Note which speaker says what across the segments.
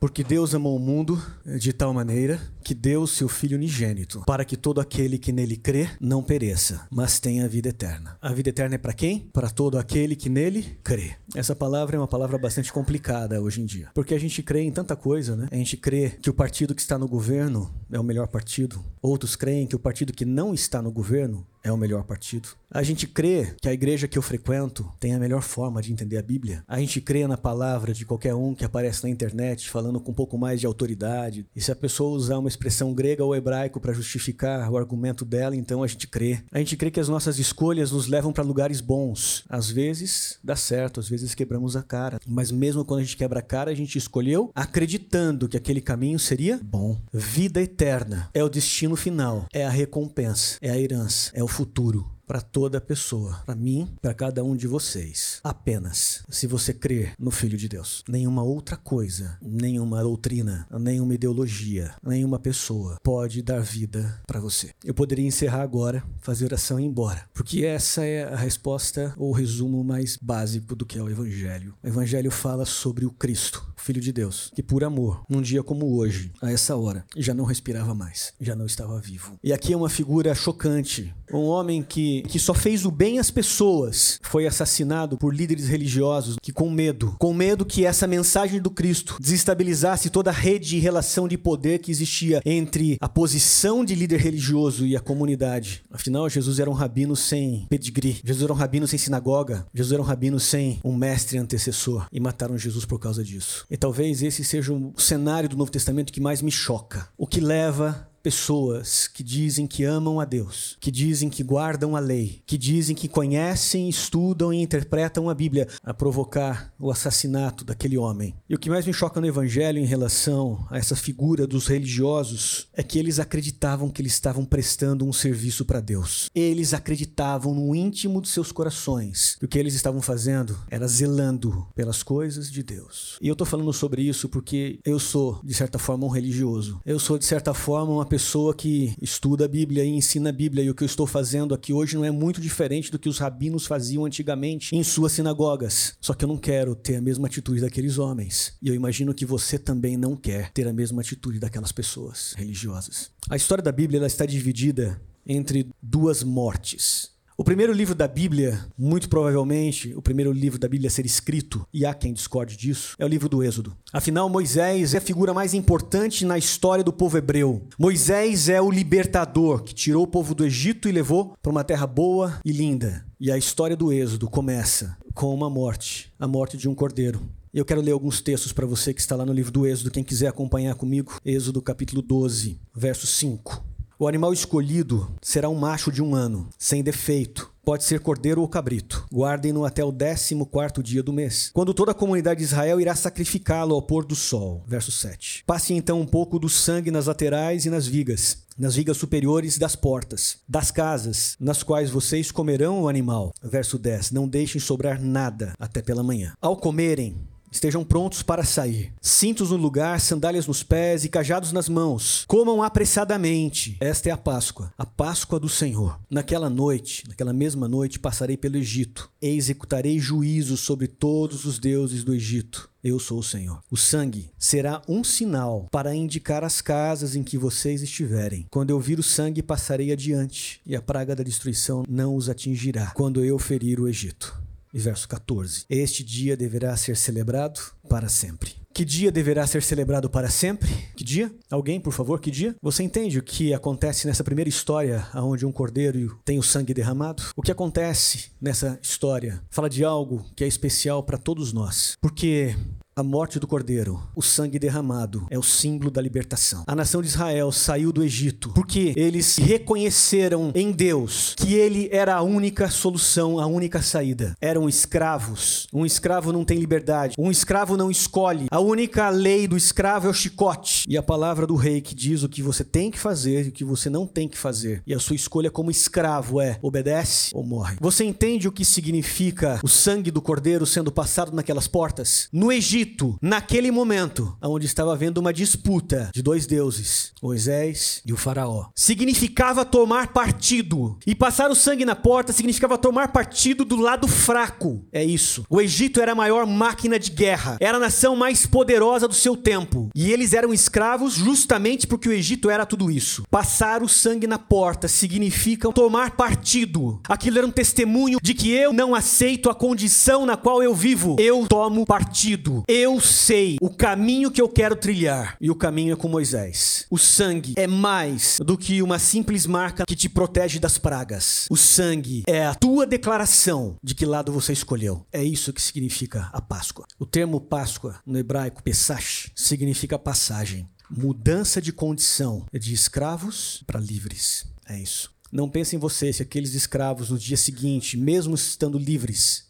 Speaker 1: Porque Deus amou o mundo de tal maneira que deu seu Filho unigênito, para que todo aquele que nele crê não pereça, mas tenha vida eterna. A vida eterna é para quem? Para todo aquele que nele crê. Essa palavra é uma palavra bastante complicada hoje em dia, porque a gente crê em tanta coisa, né? A gente crê que o partido que está no governo é o melhor partido, outros creem que o partido que não está no governo é o melhor partido. A gente crê que a igreja que eu frequento tem a melhor forma de entender a Bíblia. A gente crê na palavra de qualquer um que aparece na internet falando com um pouco mais de autoridade. E se a pessoa usar uma expressão grega ou hebraico para justificar o argumento dela, então a gente crê. A gente crê que as nossas escolhas nos levam para lugares bons. Às vezes dá certo, às vezes quebramos a cara. Mas mesmo quando a gente quebra a cara, a gente escolheu acreditando que aquele caminho seria bom. Vida eterna é o destino final, é a recompensa, é a herança, é o futuro para toda pessoa, para mim, para cada um de vocês. Apenas se você crer no Filho de Deus. Nenhuma outra coisa, nenhuma doutrina, nenhuma ideologia, nenhuma pessoa pode dar vida para você. Eu poderia encerrar agora, fazer oração e ir embora, porque essa é a resposta ou o resumo mais básico do que é o Evangelho. O Evangelho fala sobre o Cristo, o Filho de Deus, que por amor, num dia como hoje, a essa hora, já não respirava mais, já não estava vivo. E aqui é uma figura chocante, um homem que que, só fez o bem às pessoas, foi assassinado por líderes religiosos que, com medo, com medo que essa mensagem do Cristo desestabilizasse toda a rede e relação de poder que existia entre a posição de líder religioso e a comunidade. Afinal, Jesus era um rabino sem pedigree, Jesus era um rabino sem sinagoga, Jesus era um rabino sem um mestre antecessor e mataram Jesus por causa disso. E talvez esse seja o cenário do Novo Testamento que mais me choca. O que leva pessoas que dizem que amam a Deus, que dizem que guardam a lei, que dizem que conhecem, estudam e interpretam a Bíblia, a provocar o assassinato daquele homem. E o que mais me choca no Evangelho em relação a essa figura dos religiosos é que eles acreditavam que eles estavam prestando um serviço para Deus. Eles acreditavam no íntimo de seus corações que o que eles estavam fazendo era zelando pelas coisas de Deus. E eu estou falando sobre isso porque eu sou, de certa forma, um religioso. Eu sou, de certa forma, uma pessoa que estuda a Bíblia e ensina a Bíblia, e o que eu estou fazendo aqui hoje não é muito diferente do que os rabinos faziam antigamente em suas sinagogas. Só que eu não quero ter a mesma atitude daqueles homens. E eu imagino que você também não quer ter a mesma atitude daquelas pessoas religiosas. A história da Bíblia ela está dividida entre duas mortes. O primeiro livro da Bíblia, muito provavelmente, o primeiro livro da Bíblia a ser escrito, e há quem discorde disso, é o livro do Êxodo. Afinal, Moisés é a figura mais importante na história do povo hebreu. Moisés é o libertador que tirou o povo do Egito e levou para uma terra boa e linda. E a história do Êxodo começa com uma morte, a morte de um cordeiro. Eu quero ler alguns textos para você que está lá no livro do Êxodo, quem quiser acompanhar comigo. Êxodo capítulo 12, verso 5. O animal escolhido será um macho de um ano, sem defeito. Pode ser cordeiro ou cabrito. Guardem-no até o décimo quarto dia do mês, quando toda a comunidade de Israel irá sacrificá-lo ao pôr do sol. Verso 7. Passe então um pouco do sangue nas laterais e nas vigas, nas vigas superiores das portas, das casas, nas quais vocês comerão o animal. Verso 10. Não deixem sobrar nada até pela manhã. Ao comerem, Estejam prontos para sair. Cintos no lugar, sandálias nos pés e cajados nas mãos. Comam apressadamente. Esta é a Páscoa, a Páscoa do Senhor. Naquela noite, naquela mesma noite, passarei pelo Egito e executarei juízo sobre todos os deuses do Egito. Eu sou o Senhor. O sangue será um sinal para indicar as casas em que vocês estiverem. Quando eu vir o sangue, passarei adiante, e a praga da destruição não os atingirá, quando eu ferir o Egito. E verso 14: Este dia deverá ser celebrado para sempre. Que dia deverá ser celebrado para sempre? Que dia? Alguém, por favor, que dia? Você entende o que acontece nessa primeira história, onde um cordeiro tem o sangue derramado? O que acontece nessa história fala de algo que é especial para todos nós. Porque a morte do cordeiro, o sangue derramado, é o símbolo da libertação. A nação de Israel saiu do Egito porque eles reconheceram em Deus que ele era a única solução, a única saída. Eram escravos. Um escravo não tem liberdade. Um escravo não escolhe. A única lei do escravo é o chicote. E a palavra do rei que diz o que você tem que fazer e o que você não tem que fazer. E a sua escolha como escravo é obedece ou morre. Você entende o que significa o sangue do cordeiro sendo passado naquelas portas? No Egito, Egito, naquele momento, onde estava havendo uma disputa de dois deuses, Moisés e o Faraó, significava tomar partido. E passar o sangue na porta significava tomar partido do lado fraco. É isso. O Egito era a maior máquina de guerra, era a nação mais poderosa do seu tempo. E eles eram escravos justamente porque o Egito era tudo isso. Passar o sangue na porta significa tomar partido. Aquilo era um testemunho de que eu não aceito a condição na qual eu vivo. Eu tomo partido. Eu sei o caminho que eu quero trilhar. E o caminho é com Moisés. O sangue é mais do que uma simples marca que te protege das pragas. O sangue é a tua declaração de que lado você escolheu. É isso que significa a Páscoa. O termo Páscoa no hebraico Pesach significa passagem, mudança de condição de escravos para livres. É isso. Não pense em você se aqueles escravos no dia seguinte, mesmo estando livres,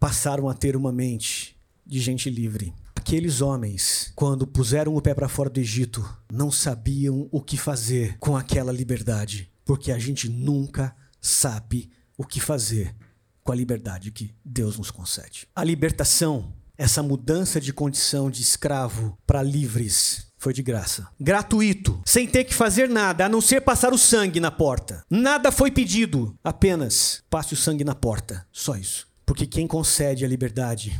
Speaker 1: passaram a ter uma mente de gente livre. Aqueles homens, quando puseram o pé para fora do Egito, não sabiam o que fazer com aquela liberdade, porque a gente nunca sabe o que fazer com a liberdade que Deus nos concede. A libertação, essa mudança de condição de escravo para livres, foi de graça. Gratuito, sem ter que fazer nada, a não ser passar o sangue na porta. Nada foi pedido, apenas passe o sangue na porta. Só isso. Porque quem concede a liberdade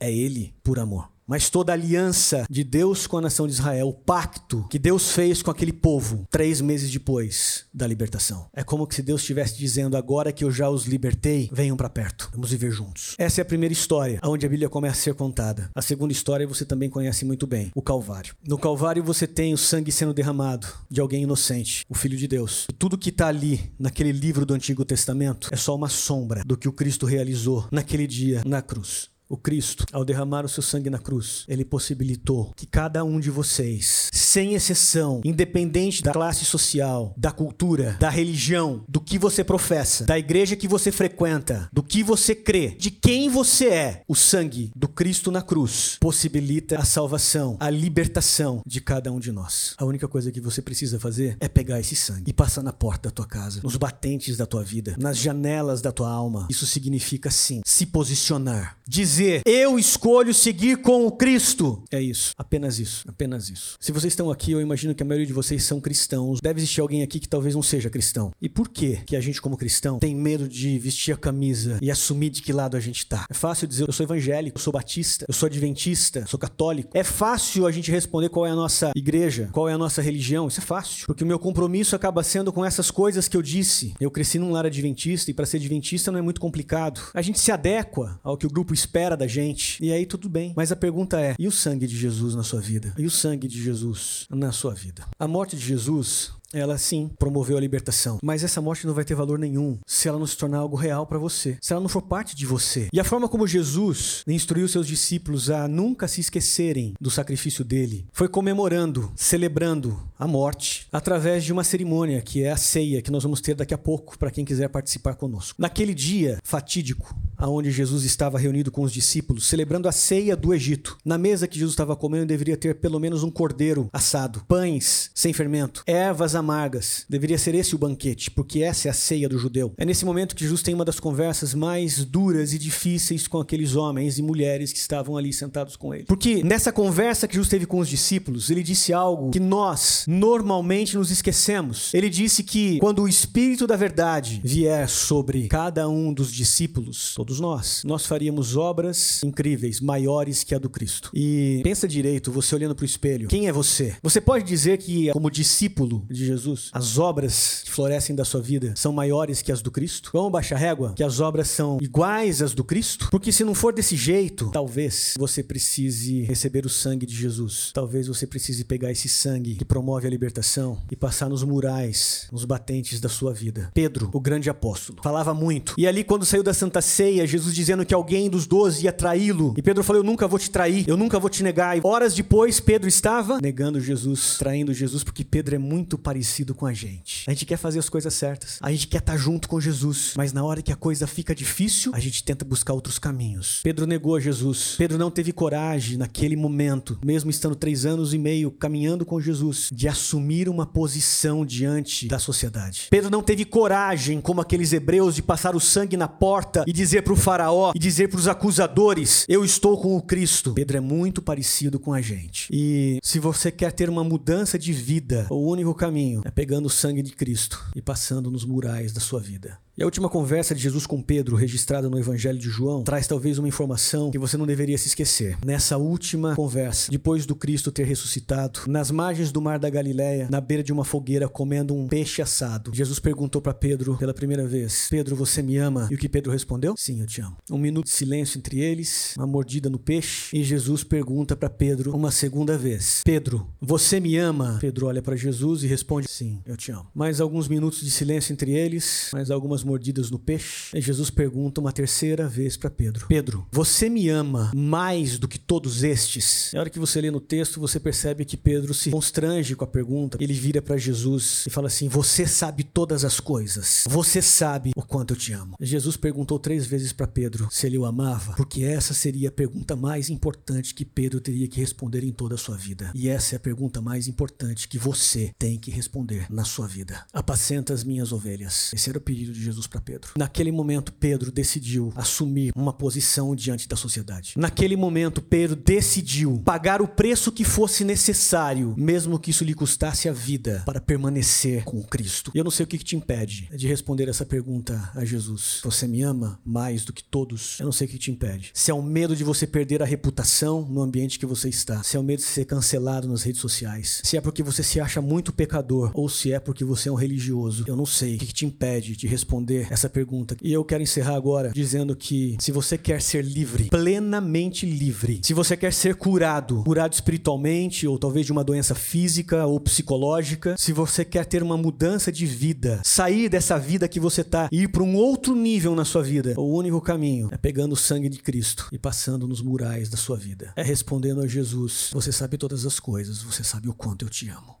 Speaker 1: é Ele por amor. Mas toda aliança de Deus com a nação de Israel, o pacto que Deus fez com aquele povo três meses depois da libertação. É como se Deus estivesse dizendo: agora que eu já os libertei, venham para perto, vamos viver juntos. Essa é a primeira história, onde a Bíblia começa a ser contada. A segunda história você também conhece muito bem: o Calvário. No Calvário você tem o sangue sendo derramado de alguém inocente, o Filho de Deus. E tudo que está ali, naquele livro do Antigo Testamento, é só uma sombra do que o Cristo realizou naquele dia na cruz. O Cristo, ao derramar o seu sangue na cruz, ele possibilitou que cada um de vocês, sem exceção, independente da classe social, da cultura, da religião, do que você professa, da igreja que você frequenta, do que você crê, de quem você é, o sangue do Cristo na cruz possibilita a salvação, a libertação de cada um de nós. A única coisa que você precisa fazer é pegar esse sangue e passar na porta da tua casa, nos batentes da tua vida, nas janelas da tua alma. Isso significa sim se posicionar, dizer dizer: Eu escolho seguir com o Cristo. É isso. Apenas isso. Apenas isso. Se vocês estão aqui, eu imagino que a maioria de vocês são cristãos. Deve existir alguém aqui que talvez não seja cristão. E por que que a gente, como cristão, tem medo de vestir a camisa e assumir de que lado a gente tá? É fácil dizer: Eu sou evangélico, eu sou batista, eu sou adventista, sou católico. É fácil a gente responder qual é a nossa igreja, qual é a nossa religião. Isso é fácil. Porque o meu compromisso acaba sendo com essas coisas que eu disse. Eu cresci num lar adventista e para ser adventista não é muito complicado. A gente se adequa ao que o grupo espera espera da gente. E aí tudo bem. Mas a pergunta é: e o sangue de Jesus na sua vida? E o sangue de Jesus na sua vida? A morte de Jesus ela sim promoveu a libertação. Mas essa morte não vai ter valor nenhum se ela não se tornar algo real para você, se ela não for parte de você. E a forma como Jesus instruiu seus discípulos a nunca se esquecerem do sacrifício dele foi comemorando, celebrando a morte através de uma cerimônia que é a ceia que nós vamos ter daqui a pouco para quem quiser participar conosco. Naquele dia fatídico, aonde Jesus estava reunido com os discípulos, celebrando a ceia do Egito, na mesa que Jesus estava comendo deveria ter pelo menos um cordeiro assado, pães sem fermento, ervas amargas. Deveria ser esse o banquete, porque essa é a ceia do judeu. É nesse momento que Jesus tem uma das conversas mais duras e difíceis com aqueles homens e mulheres que estavam ali sentados com ele. Porque nessa conversa que Jesus teve com os discípulos, ele disse algo que nós normalmente nos esquecemos. Ele disse que quando o Espírito da Verdade vier sobre cada um dos discípulos, todos nós, nós faríamos obras incríveis, maiores que a do Cristo. E pensa direito, você olhando para o espelho, quem é você? Você pode dizer que, como discípulo de Jesus, as obras que florescem da sua vida são maiores que as do Cristo? Vamos baixar régua? Que as obras são iguais às do Cristo? Porque se não for desse jeito, talvez você precise receber o sangue de Jesus. Talvez você precise pegar esse sangue que promove a libertação e passar nos murais, nos batentes da sua vida. Pedro, o grande apóstolo, falava muito. E ali, quando saiu da Santa Ceia, Jesus dizendo que alguém dos doze ia traí-lo. E Pedro falou: Eu nunca vou te trair, eu nunca vou te negar. E horas depois, Pedro estava negando Jesus, traindo Jesus, porque Pedro é muito parecido com a gente. A gente quer fazer as coisas certas. A gente quer estar junto com Jesus. Mas na hora que a coisa fica difícil, a gente tenta buscar outros caminhos. Pedro negou a Jesus. Pedro não teve coragem naquele momento, mesmo estando três anos e meio caminhando com Jesus, de assumir uma posição diante da sociedade. Pedro não teve coragem, como aqueles hebreus, de passar o sangue na porta e dizer para o faraó e dizer para os acusadores: Eu estou com o Cristo. Pedro é muito parecido com a gente. E se você quer ter uma mudança de vida, o único caminho é pegando o sangue de Cristo e passando nos murais da sua vida. E a última conversa de Jesus com Pedro, registrada no Evangelho de João, traz talvez uma informação que você não deveria se esquecer. Nessa última conversa, depois do Cristo ter ressuscitado, nas margens do mar da Galileia, na beira de uma fogueira, comendo um peixe assado, Jesus perguntou para Pedro pela primeira vez: Pedro, você me ama? E o que Pedro respondeu? Sim, eu te amo. Um minuto de silêncio entre eles, uma mordida no peixe, e Jesus pergunta para Pedro uma segunda vez: Pedro, você me ama? Pedro olha para Jesus e responde: Sim, eu te amo. Mais alguns minutos de silêncio entre eles, mais algumas mordidas no peixe. E Jesus pergunta uma terceira vez para Pedro: Pedro, você me ama mais do que todos estes? Na hora que você lê no texto, você percebe que Pedro se constrange com a pergunta. Ele vira para Jesus e fala assim: Você sabe todas as coisas. Você sabe o quanto eu te amo. Jesus perguntou três vezes para Pedro se ele o amava, porque essa seria a pergunta mais importante que Pedro teria que responder em toda a sua vida. E essa é a pergunta mais importante que você tem que responder na sua vida. Apacenta as minhas ovelhas. Esse era o pedido de Jesus Jesus para Pedro. Naquele momento, Pedro decidiu assumir uma posição diante da sociedade. Naquele momento, Pedro decidiu pagar o preço que fosse necessário, mesmo que isso lhe custasse a vida, para permanecer com Cristo. E eu não sei o que, te impede de responder essa pergunta a Jesus. Você me ama mais do que todos? Eu não sei o que te impede. Se é o medo de você perder a reputação no ambiente que você está, se é o medo de ser cancelado nas redes sociais, se é porque você se acha muito pecador ou se é porque você é um religioso, eu não sei o que te impede de responder responder essa pergunta. E eu quero encerrar agora dizendo que se você quer ser livre, plenamente livre, se você quer ser curado, curado espiritualmente ou talvez de uma doença física ou psicológica, se você quer ter uma mudança de vida, sair dessa vida que você tá e ir para um outro nível na sua vida, o único caminho é pegando o sangue de Cristo e passando nos murais da sua vida. É respondendo a Jesus: Você sabe todas as coisas, você sabe o quanto eu te amo.